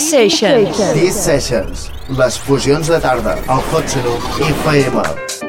Sessions. Sessions. Les fusions de tarda. El Hot Saloon IFM.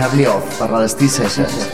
Charlie Off per les T-Sessions. Sessions.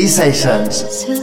hotsenufm.cat.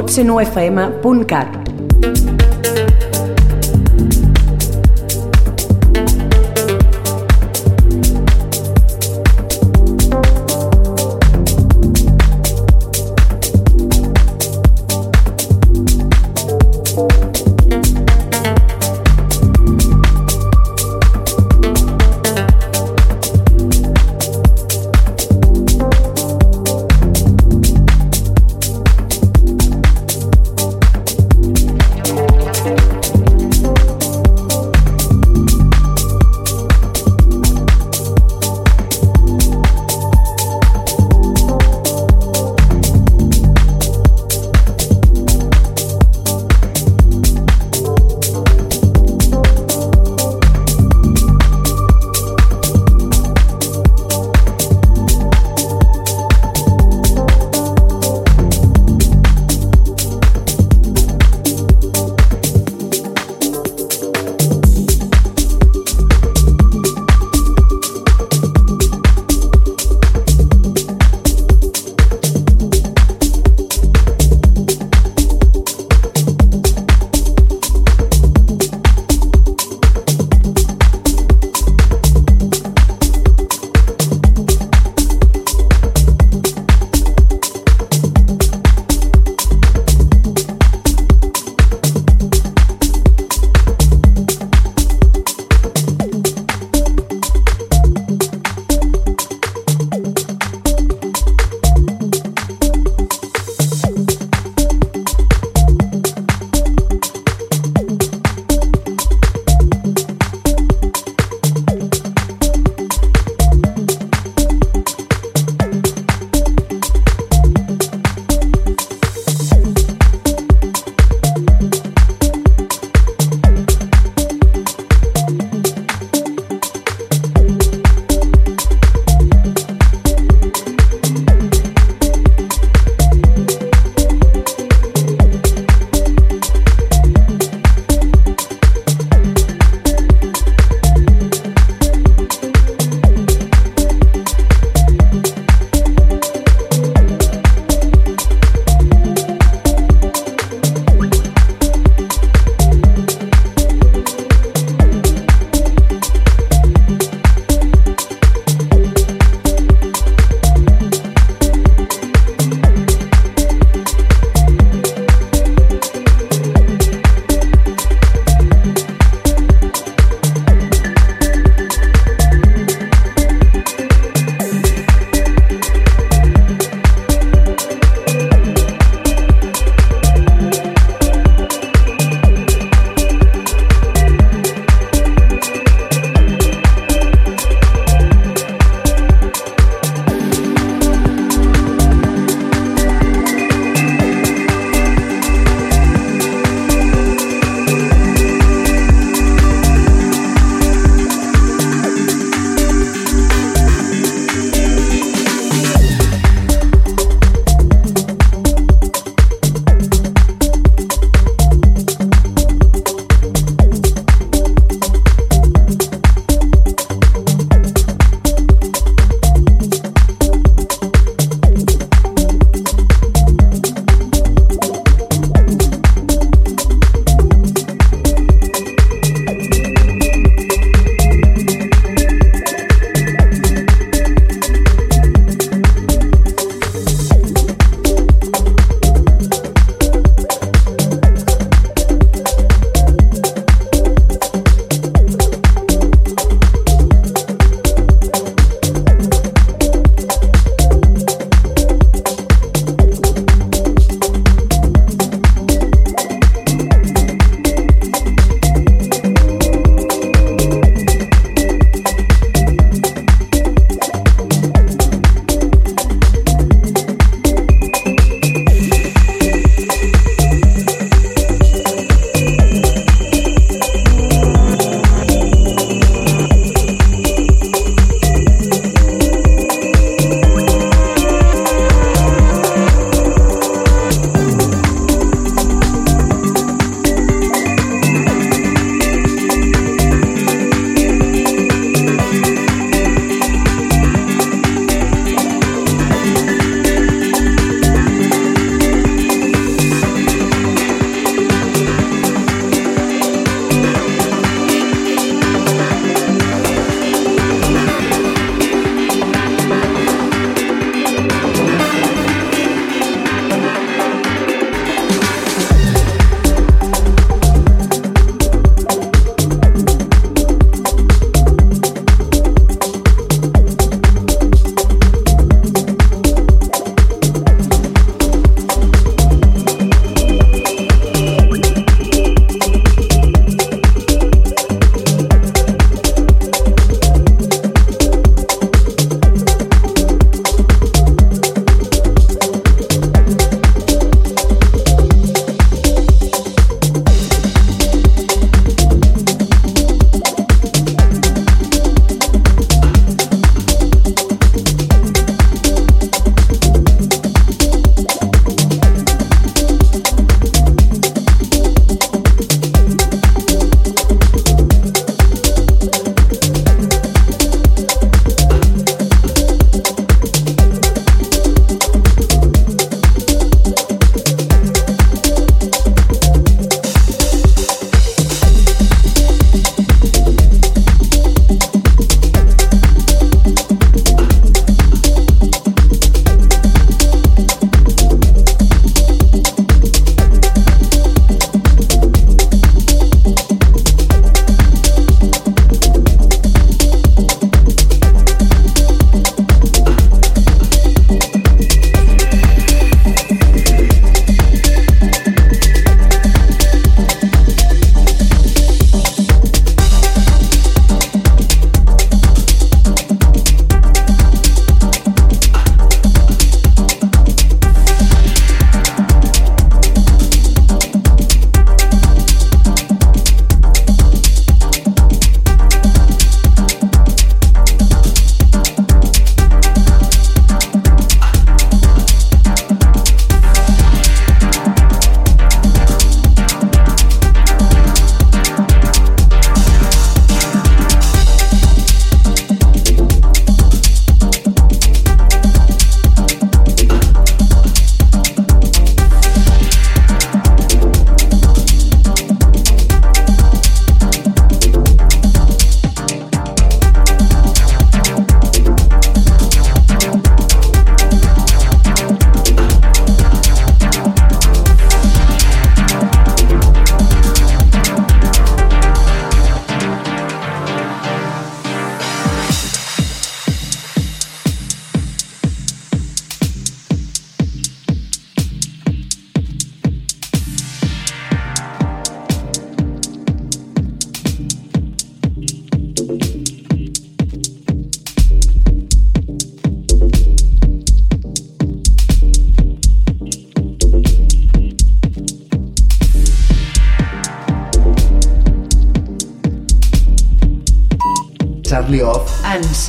hotsenuefm.cat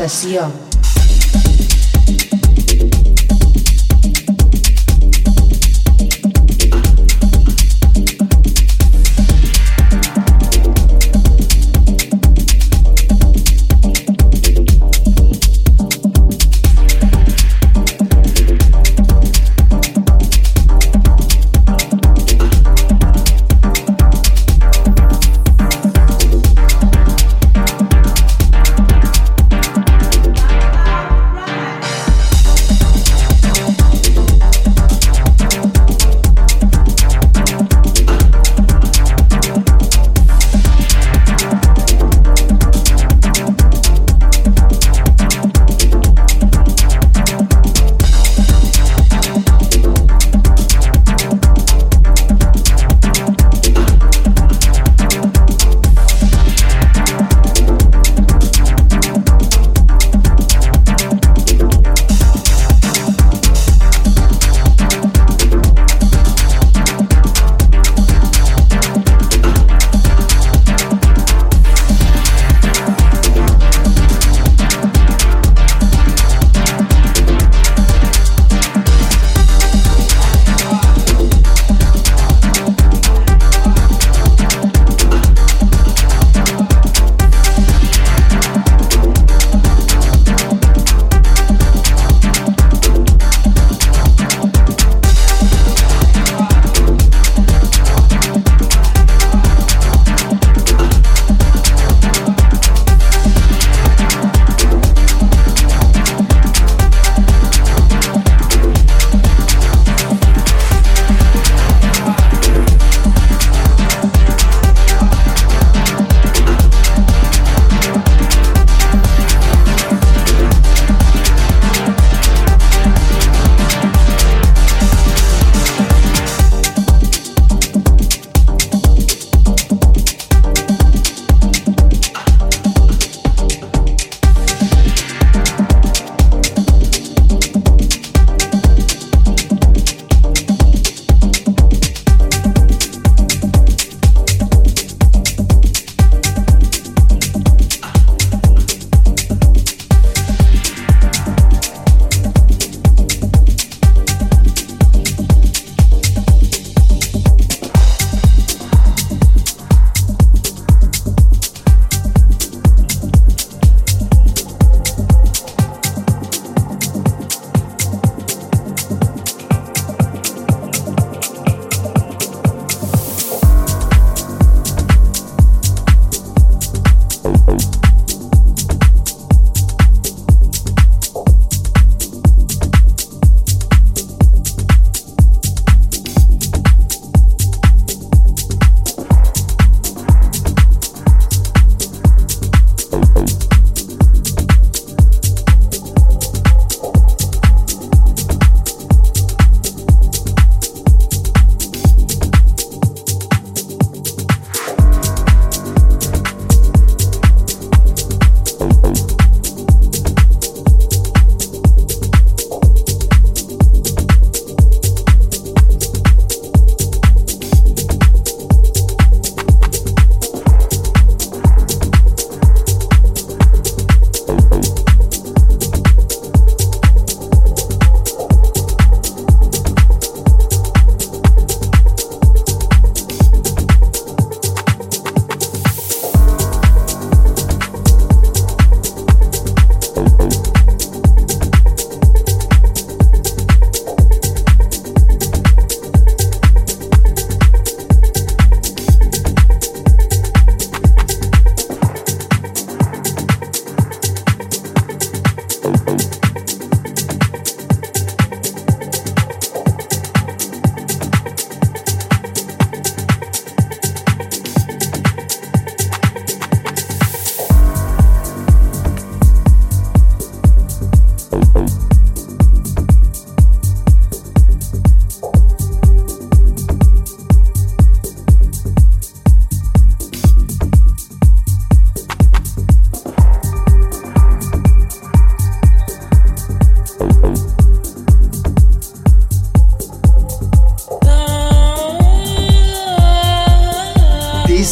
sessió.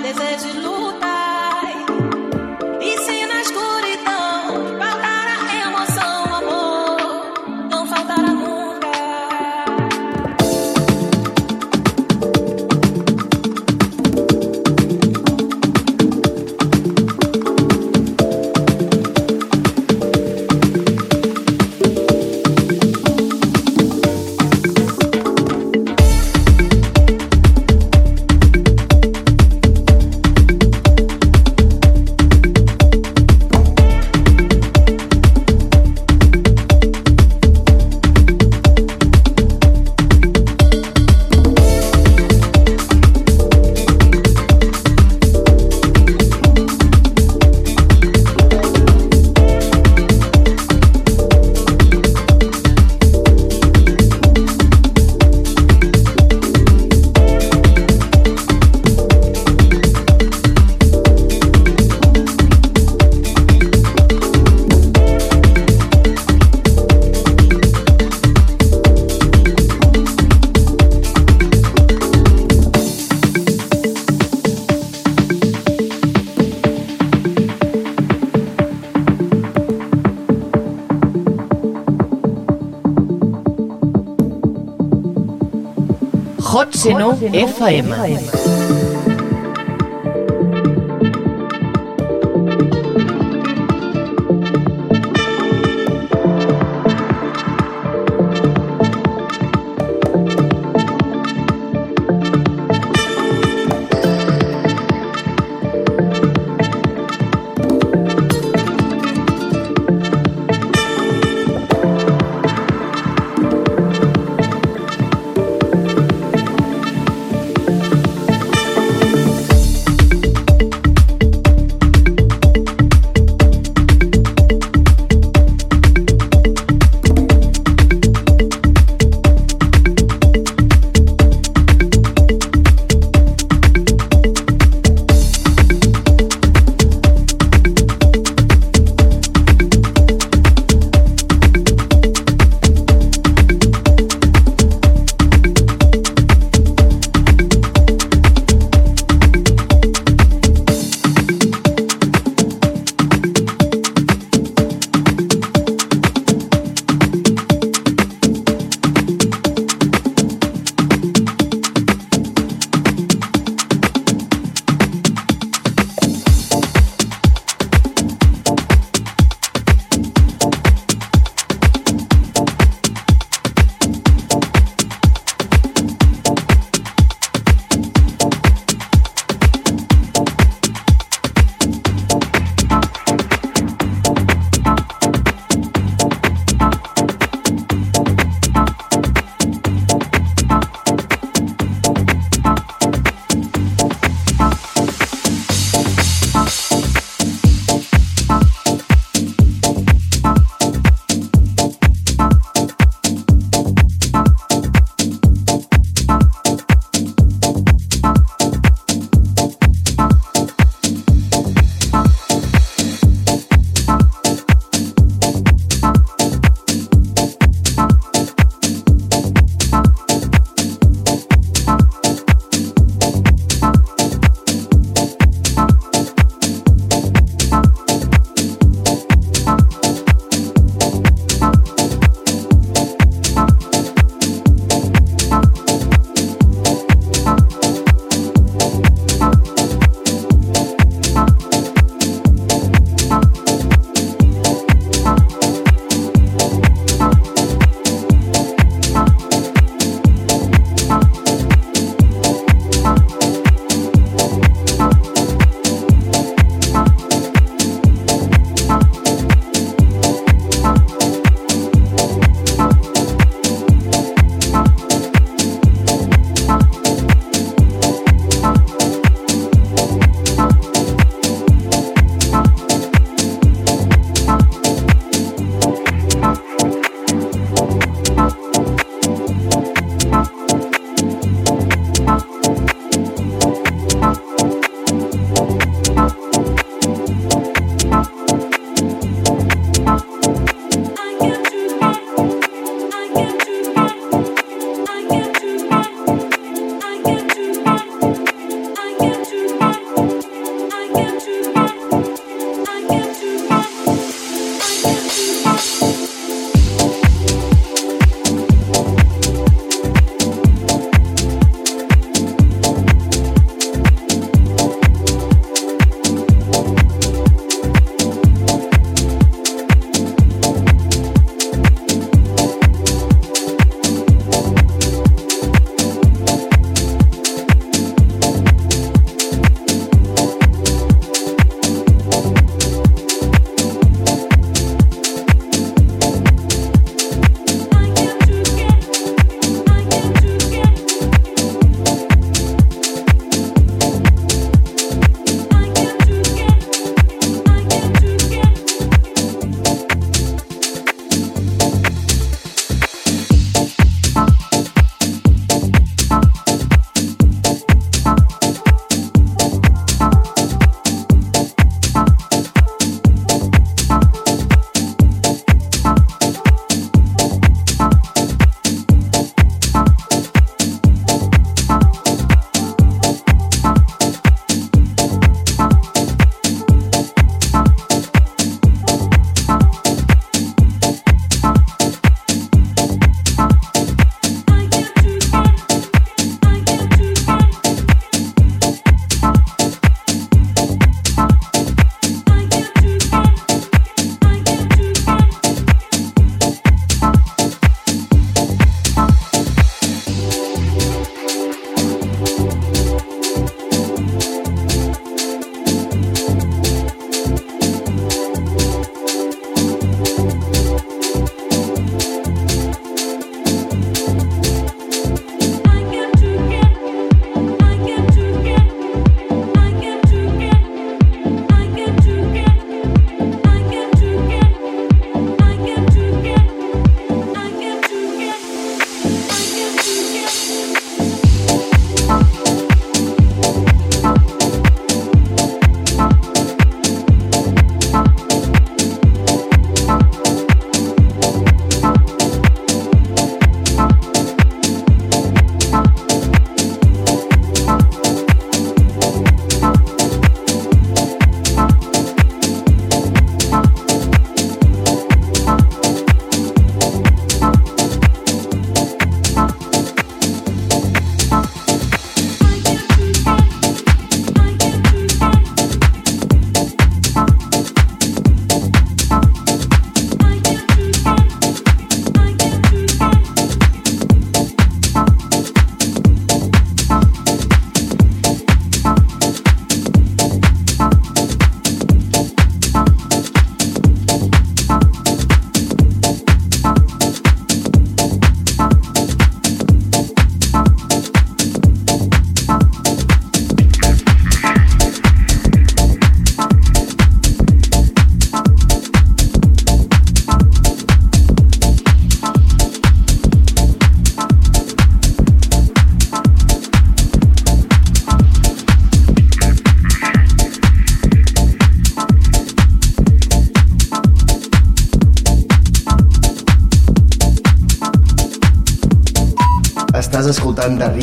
desejo de luz. FM. FM.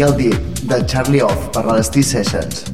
el dit de Charlie Off per la Destí Sessions.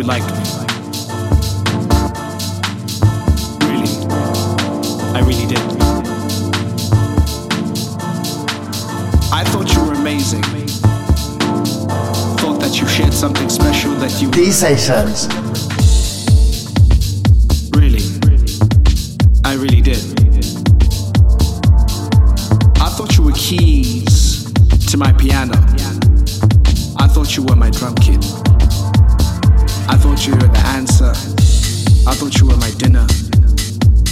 you like me. Really, I really did. I thought you were amazing. Thought that you shared something special that you. These sessions. thought you were the answer. I thought you were my dinner.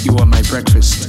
You were my breakfast.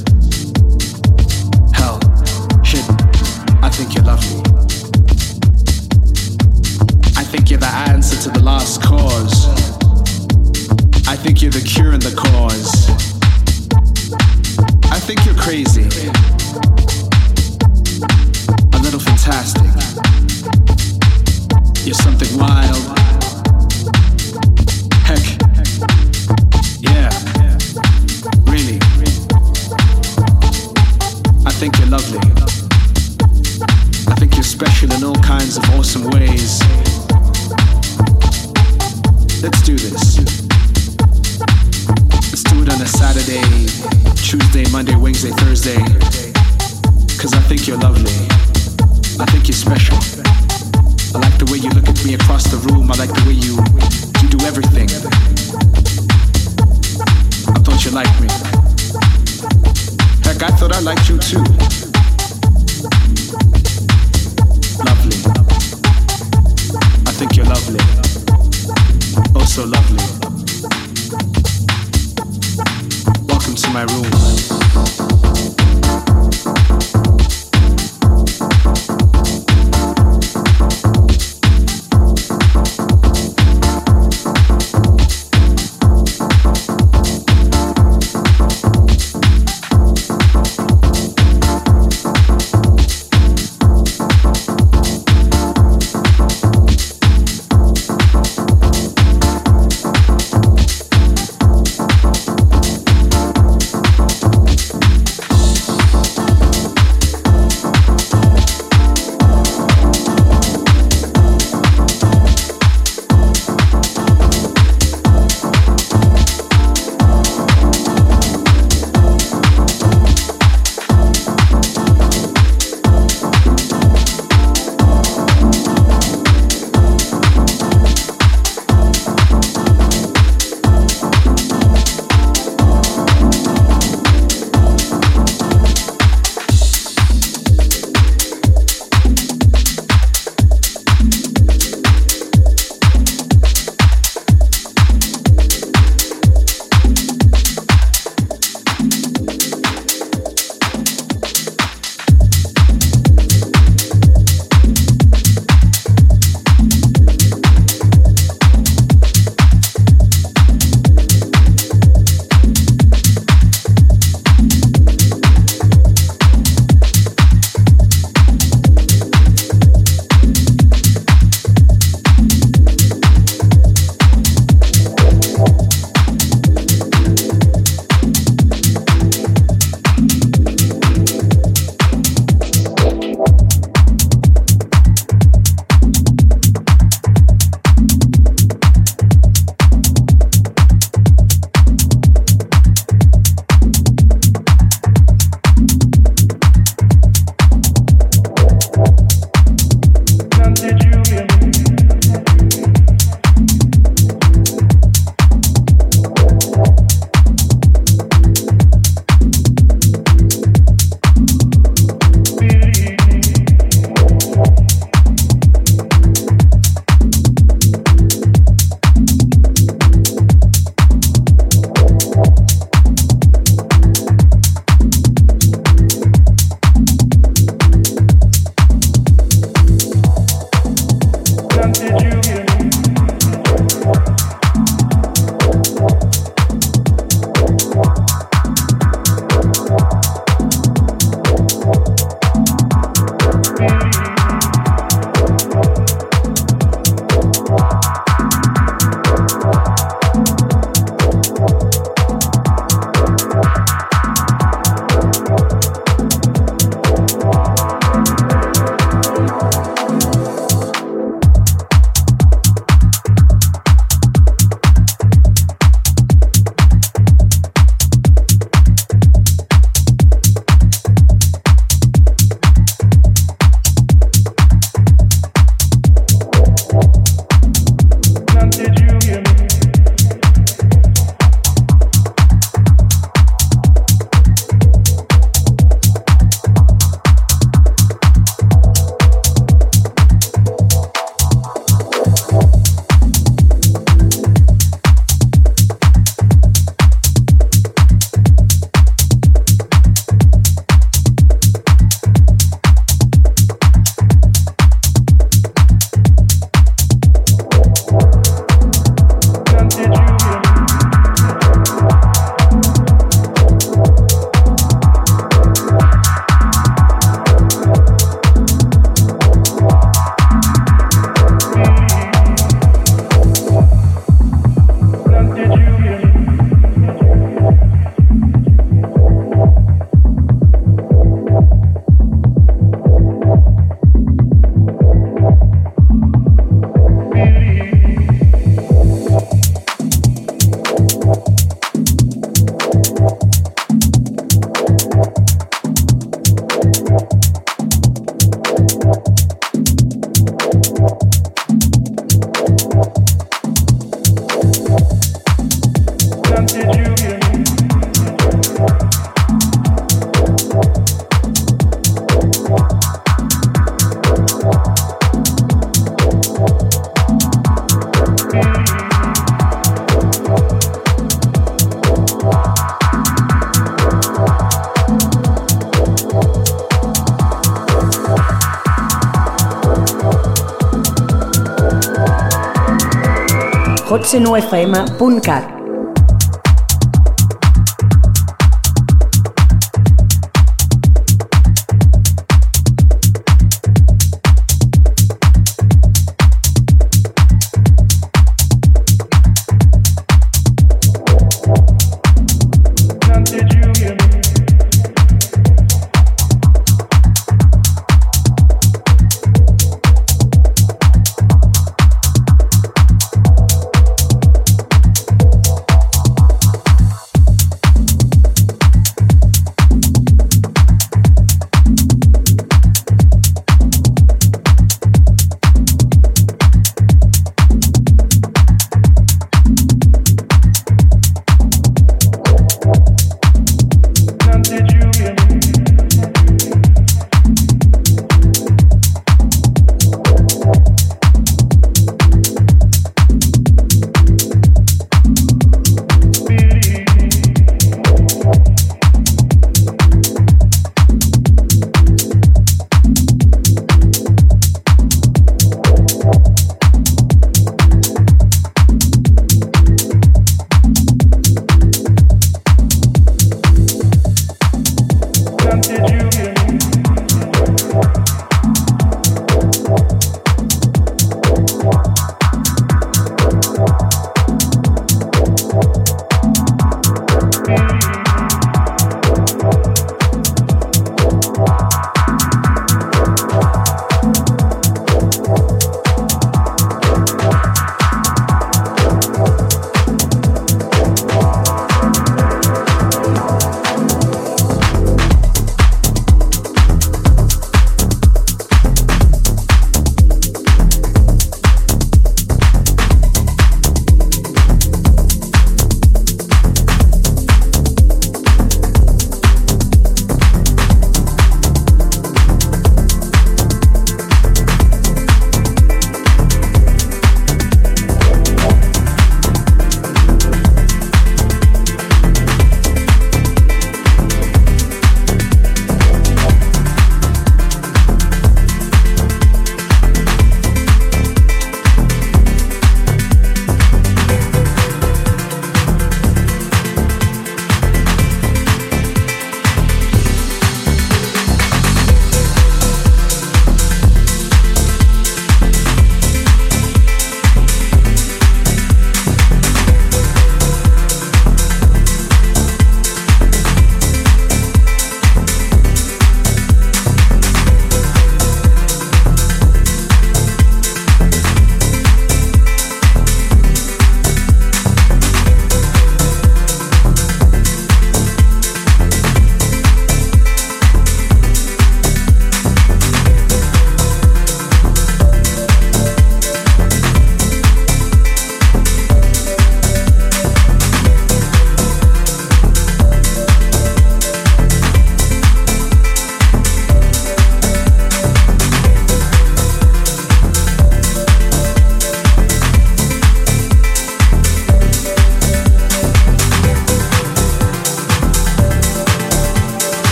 9fm.cat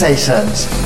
sensations.